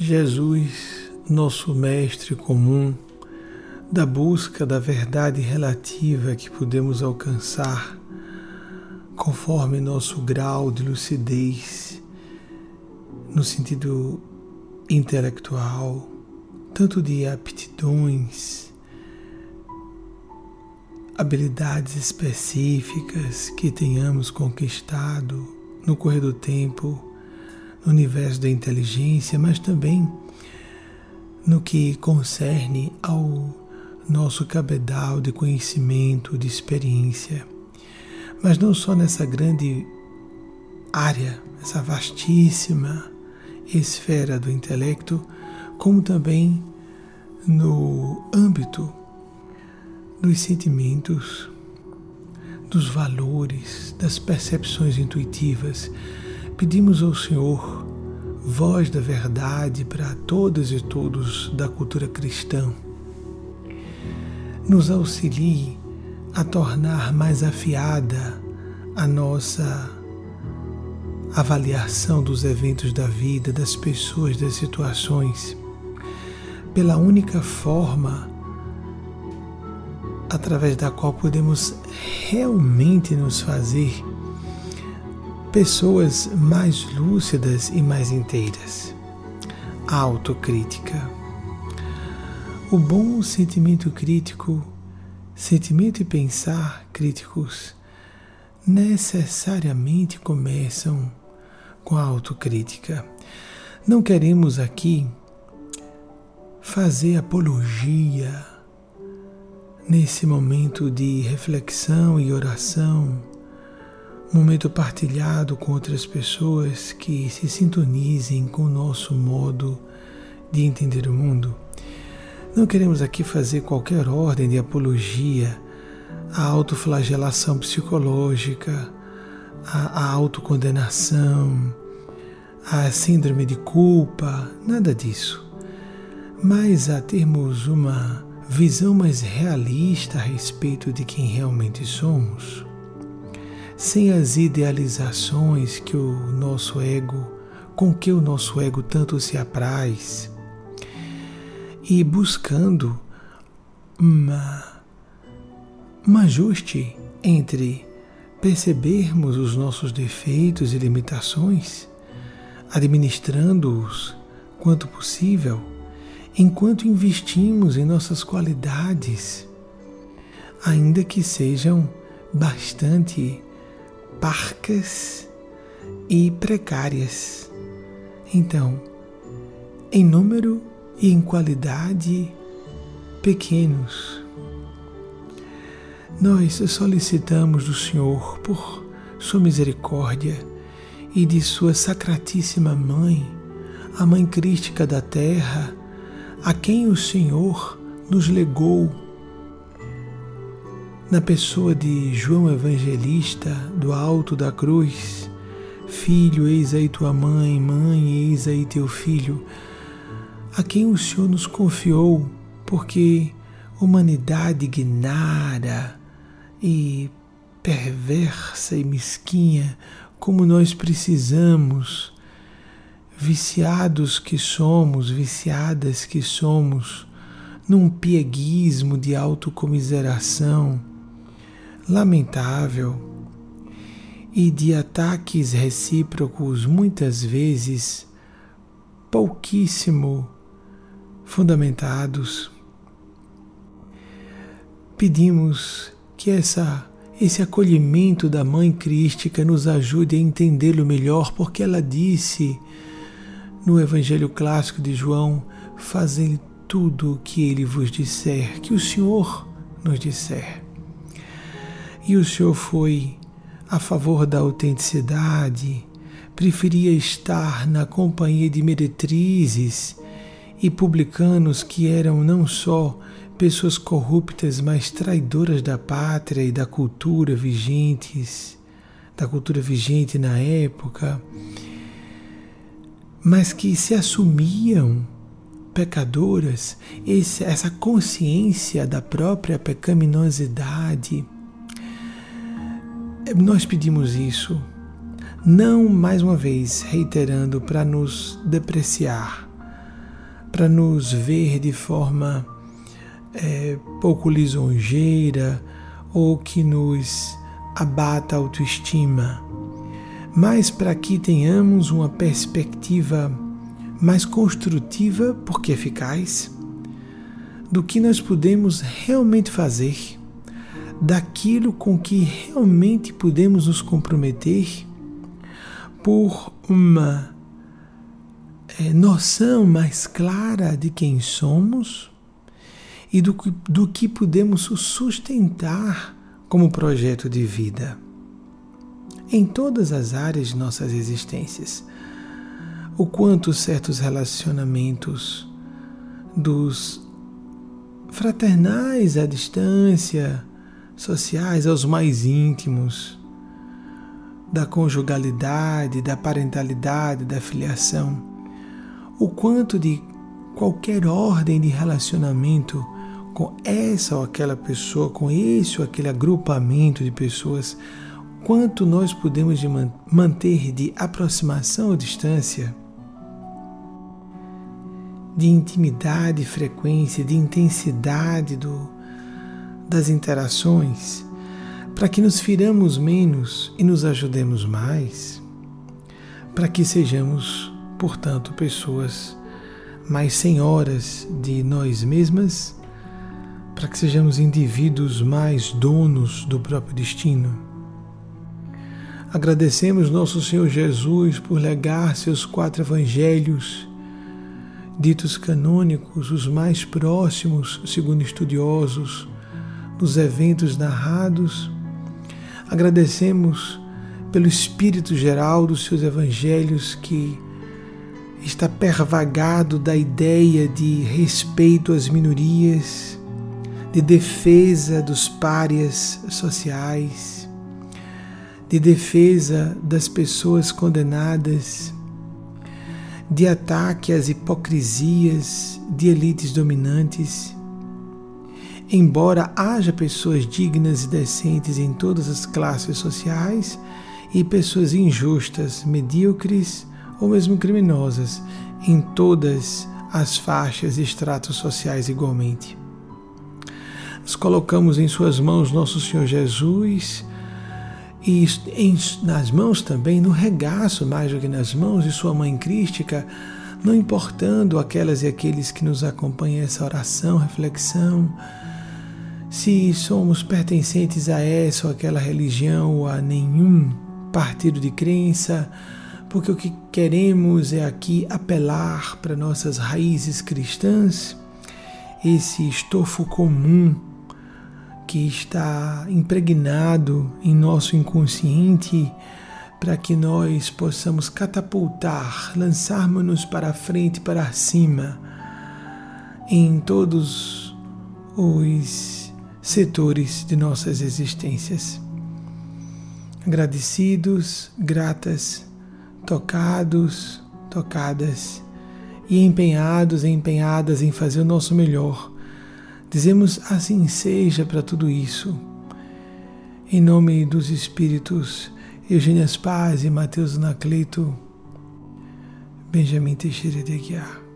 Jesus, nosso Mestre comum, da busca da verdade relativa que podemos alcançar conforme nosso grau de lucidez no sentido intelectual, tanto de aptidões, habilidades específicas que tenhamos conquistado no correr do tempo, no universo da inteligência, mas também no que concerne ao nosso cabedal de conhecimento, de experiência. Mas não só nessa grande área, essa vastíssima esfera do intelecto, como também no âmbito dos sentimentos, dos valores, das percepções intuitivas. Pedimos ao Senhor, voz da verdade para todas e todos da cultura cristã, nos auxilie a tornar mais afiada a nossa avaliação dos eventos da vida, das pessoas, das situações, pela única forma através da qual podemos realmente nos fazer pessoas mais lúcidas e mais inteiras. A autocrítica. O bom sentimento crítico, sentimento e pensar críticos, necessariamente começam com a autocrítica. Não queremos aqui fazer apologia nesse momento de reflexão e oração, momento partilhado com outras pessoas que se sintonizem com o nosso modo de entender o mundo. Não queremos aqui fazer qualquer ordem de apologia à autoflagelação psicológica, à autocondenação, à síndrome de culpa, nada disso. Mas a termos uma visão mais realista a respeito de quem realmente somos, sem as idealizações que o nosso ego, com que o nosso ego tanto se apraz, e buscando uma, um ajuste entre percebermos os nossos defeitos e limitações, administrando-os quanto possível, enquanto investimos em nossas qualidades, ainda que sejam bastante parcas e precárias. Então, em número e em qualidade pequenos, nós solicitamos do Senhor, por Sua misericórdia e de Sua Sacratíssima Mãe, a Mãe Crística da Terra, a quem o Senhor nos legou na pessoa de João Evangelista do alto da cruz, Filho, eis aí tua mãe, mãe, eis aí teu filho, a quem o Senhor nos confiou, porque humanidade ignara, e perversa e mesquinha como nós precisamos, viciados que somos, viciadas que somos, num pieguismo de autocomiseração lamentável e de ataques recíprocos muitas vezes pouquíssimo fundamentados. Pedimos que essa esse acolhimento da Mãe Crística nos ajude a entendê-lo melhor, porque ela disse no Evangelho clássico de João: Fazei tudo o que ele vos disser, que o Senhor nos disser. E o Senhor foi a favor da autenticidade, preferia estar na companhia de meretrizes e publicanos que eram não só pessoas corruptas, mas traidoras da pátria e da cultura vigentes, da cultura vigente na época, mas que se assumiam pecadoras, essa consciência da própria pecaminosidade. Nós pedimos isso, não mais uma vez reiterando para nos depreciar, para nos ver de forma é, pouco lisonjeira ou que nos abata a autoestima, mas para que tenhamos uma perspectiva mais construtiva, porque eficaz, do que nós podemos realmente fazer, daquilo com que realmente podemos nos comprometer por uma é, noção mais clara de quem somos e do, do que podemos sustentar como projeto de vida em todas as áreas de nossas existências. O quanto certos relacionamentos dos fraternais à distância, sociais aos mais íntimos, da conjugalidade, da parentalidade, da filiação, o quanto de qualquer ordem de relacionamento com essa ou aquela pessoa, com esse ou aquele agrupamento de pessoas, quanto nós podemos manter de aproximação ou distância, de intimidade, frequência, de intensidade do, das interações, para que nos firamos menos e nos ajudemos mais, para que sejamos, portanto, pessoas mais senhoras de nós mesmas para que sejamos indivíduos mais donos do próprio destino. Agradecemos nosso Senhor Jesus por legar seus quatro evangelhos, ditos canônicos, os mais próximos, segundo estudiosos, dos eventos narrados. Agradecemos pelo espírito geral dos seus evangelhos que está pervagado da ideia de respeito às minorias, de defesa dos párias sociais, de defesa das pessoas condenadas, de ataque às hipocrisias de elites dominantes. Embora haja pessoas dignas e decentes em todas as classes sociais e pessoas injustas, medíocres ou mesmo criminosas em todas as faixas e estratos sociais igualmente. Nós colocamos em Suas mãos nosso Senhor Jesus e em, nas mãos também, no regaço mais do que nas mãos de Sua Mãe Crística, não importando aquelas e aqueles que nos acompanham essa oração, reflexão, se somos pertencentes a essa ou aquela religião ou a nenhum partido de crença, porque o que queremos é aqui apelar para nossas raízes cristãs, esse estofo comum que está impregnado em nosso inconsciente para que nós possamos catapultar, lançarmos-nos para frente, para cima, em todos os setores de nossas existências. Agradecidos, gratas, tocados, tocadas e empenhados empenhadas em fazer o nosso melhor Dizemos assim seja para tudo isso. Em nome dos Espíritos Eugênia Paz e Mateus Anacleto, Benjamin Teixeira de Aguiar.